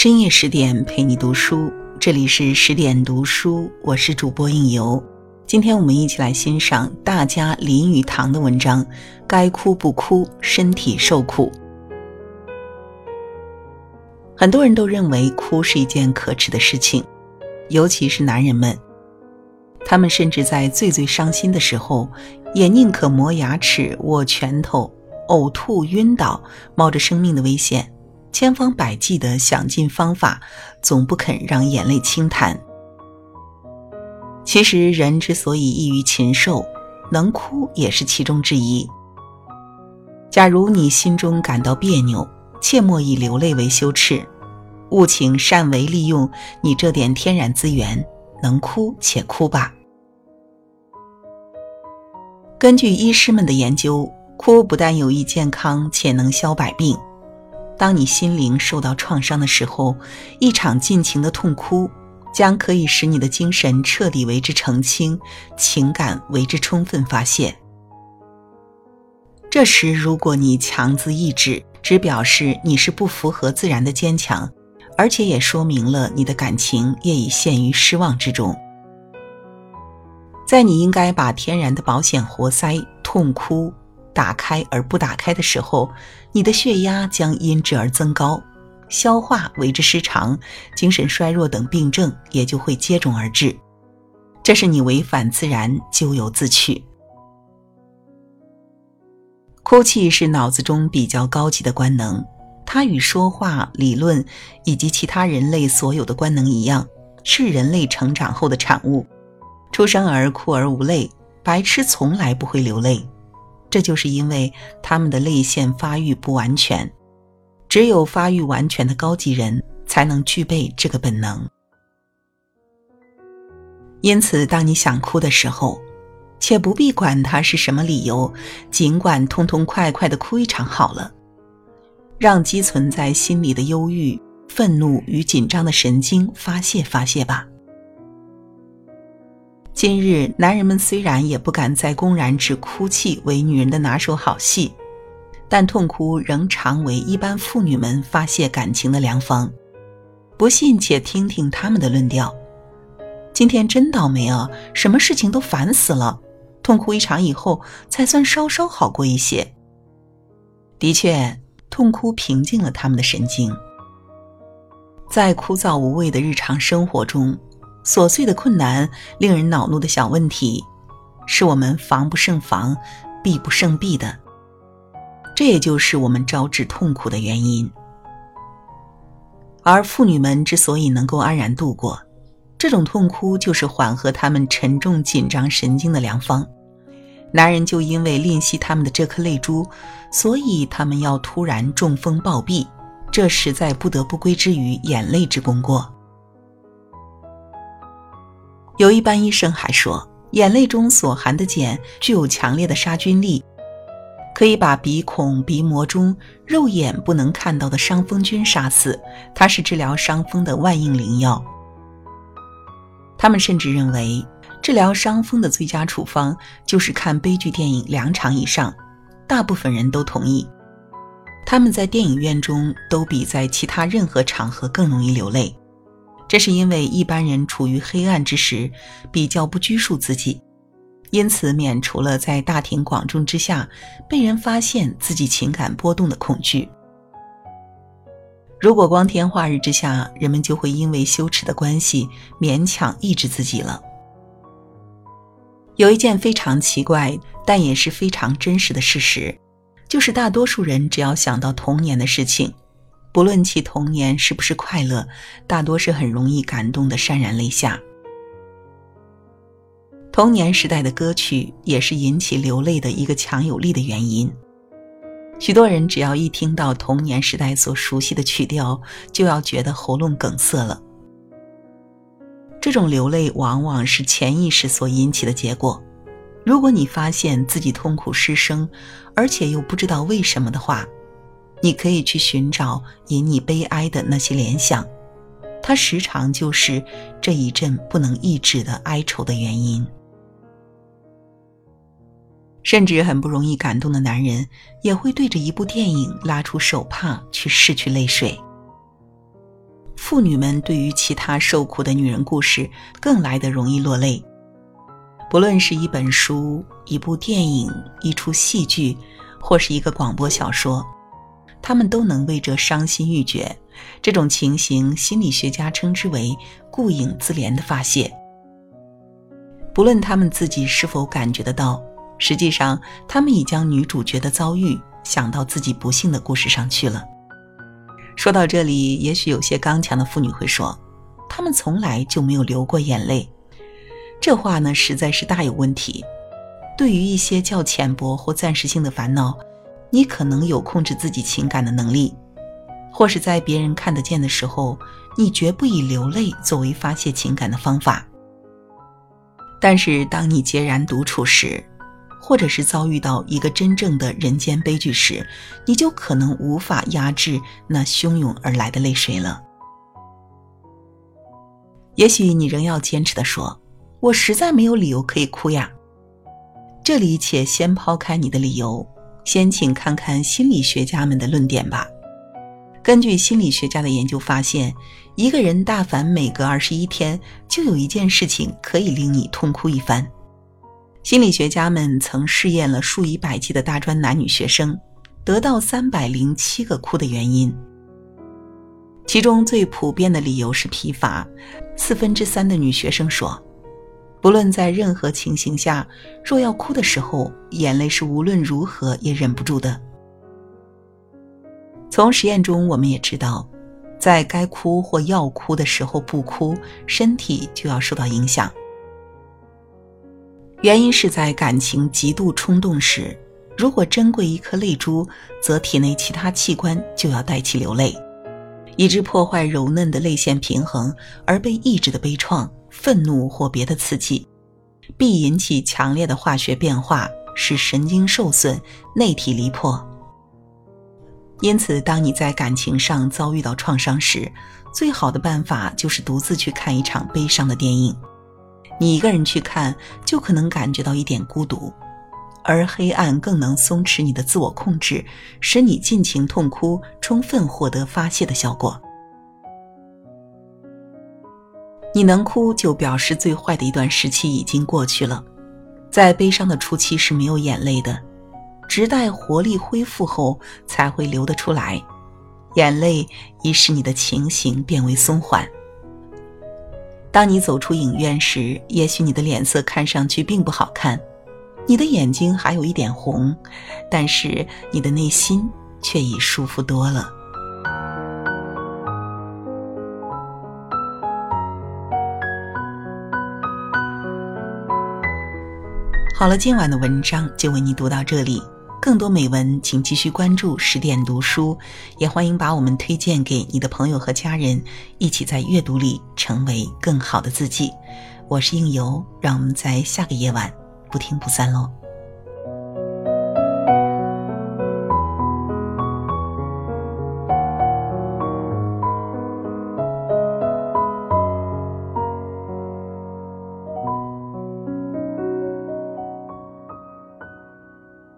深夜十点陪你读书，这里是十点读书，我是主播应由。今天我们一起来欣赏大家林语堂的文章《该哭不哭，身体受苦》。很多人都认为哭是一件可耻的事情，尤其是男人们，他们甚至在最最伤心的时候，也宁可磨牙齿、握拳头、呕吐、晕倒，冒着生命的危险。千方百计的想尽方法，总不肯让眼泪轻弹。其实，人之所以异于禽兽，能哭也是其中之一。假如你心中感到别扭，切莫以流泪为羞耻，务请善为利用你这点天然资源，能哭且哭吧。根据医师们的研究，哭不但有益健康，且能消百病。当你心灵受到创伤的时候，一场尽情的痛哭，将可以使你的精神彻底为之澄清，情感为之充分发泄。这时，如果你强自抑制，只表示你是不符合自然的坚强，而且也说明了你的感情业已陷于失望之中。在你应该把天然的保险活塞——痛哭。打开而不打开的时候，你的血压将因之而增高，消化为之失常，精神衰弱等病症也就会接踵而至。这是你违反自然，咎由自取。哭泣是脑子中比较高级的官能，它与说话、理论以及其他人类所有的官能一样，是人类成长后的产物。出生儿哭而无泪，白痴从来不会流泪。这就是因为他们的泪腺发育不完全，只有发育完全的高级人才能具备这个本能。因此，当你想哭的时候，且不必管它是什么理由，尽管痛痛快快的哭一场好了，让积存在心里的忧郁、愤怒与紧张的神经发泄发泄吧。今日，男人们虽然也不敢再公然指哭泣为女人的拿手好戏，但痛哭仍常为一般妇女们发泄感情的良方。不信，且听听他们的论调。今天真倒霉啊！什么事情都烦死了，痛哭一场以后，才算稍稍好过一些。的确，痛哭平静了他们的神经。在枯燥无味的日常生活中。琐碎的困难，令人恼怒的小问题，是我们防不胜防、避不胜避的。这也就是我们招致痛苦的原因。而妇女们之所以能够安然度过这种痛哭，就是缓和他们沉重紧张神经的良方。男人就因为吝惜他们的这颗泪珠，所以他们要突然中风暴毙，这实在不得不归之于眼泪之功过。有一般医生还说，眼泪中所含的碱具有强烈的杀菌力，可以把鼻孔、鼻膜中肉眼不能看到的伤风菌杀死。它是治疗伤风的万应灵药。他们甚至认为，治疗伤风的最佳处方就是看悲剧电影两场以上。大部分人都同意，他们在电影院中都比在其他任何场合更容易流泪。这是因为一般人处于黑暗之时，比较不拘束自己，因此免除了在大庭广众之下被人发现自己情感波动的恐惧。如果光天化日之下，人们就会因为羞耻的关系勉强抑制自己了。有一件非常奇怪，但也是非常真实的事实，就是大多数人只要想到童年的事情。不论其童年是不是快乐，大多是很容易感动的潸然泪下。童年时代的歌曲也是引起流泪的一个强有力的原因。许多人只要一听到童年时代所熟悉的曲调，就要觉得喉咙梗塞了。这种流泪往往是潜意识所引起的结果。如果你发现自己痛苦失声，而且又不知道为什么的话，你可以去寻找引你悲哀的那些联想，它时常就是这一阵不能抑制的哀愁的原因。甚至很不容易感动的男人，也会对着一部电影拉出手帕去拭去泪水。妇女们对于其他受苦的女人故事更来得容易落泪。不论是一本书、一部电影、一出戏剧，或是一个广播小说，他们都能为这伤心欲绝。这种情形，心理学家称之为“顾影自怜”的发泄。不论他们自己是否感觉得到，实际上他们已将女主角的遭遇想到自己不幸的故事上去了。说到这里，也许有些刚强的妇女会说：“他们从来就没有流过眼泪。”这话呢，实在是大有问题。对于一些较浅薄或暂时性的烦恼，你可能有控制自己情感的能力，或是在别人看得见的时候，你绝不以流泪作为发泄情感的方法。但是，当你孑然独处时，或者是遭遇到一个真正的人间悲剧时，你就可能无法压制那汹涌而来的泪水了。也许你仍要坚持的说：“我实在没有理由可以哭呀。”这里且先抛开你的理由，先请看看心理学家们的论点吧。根据心理学家的研究发现，一个人大凡每隔二十一天，就有一件事情可以令你痛哭一番。心理学家们曾试验了数以百计的大专男女学生，得到三百零七个哭的原因。其中最普遍的理由是疲乏，四分之三的女学生说，不论在任何情形下，若要哭的时候，眼泪是无论如何也忍不住的。从实验中我们也知道，在该哭或要哭的时候不哭，身体就要受到影响。原因是在感情极度冲动时，如果珍贵一颗泪珠，则体内其他器官就要带其流泪，以致破坏柔嫩的泪腺平衡，而被抑制的悲怆、愤怒或别的刺激，必引起强烈的化学变化，使神经受损、内体离破。因此，当你在感情上遭遇到创伤时，最好的办法就是独自去看一场悲伤的电影。你一个人去看，就可能感觉到一点孤独，而黑暗更能松弛你的自我控制，使你尽情痛哭，充分获得发泄的效果。你能哭，就表示最坏的一段时期已经过去了。在悲伤的初期是没有眼泪的，直待活力恢复后才会流得出来。眼泪已使你的情形变为松缓。当你走出影院时，也许你的脸色看上去并不好看，你的眼睛还有一点红，但是你的内心却已舒服多了。好了，今晚的文章就为你读到这里。更多美文，请继续关注十点读书，也欢迎把我们推荐给你的朋友和家人，一起在阅读里成为更好的自己。我是应由，让我们在下个夜晚不听不散喽。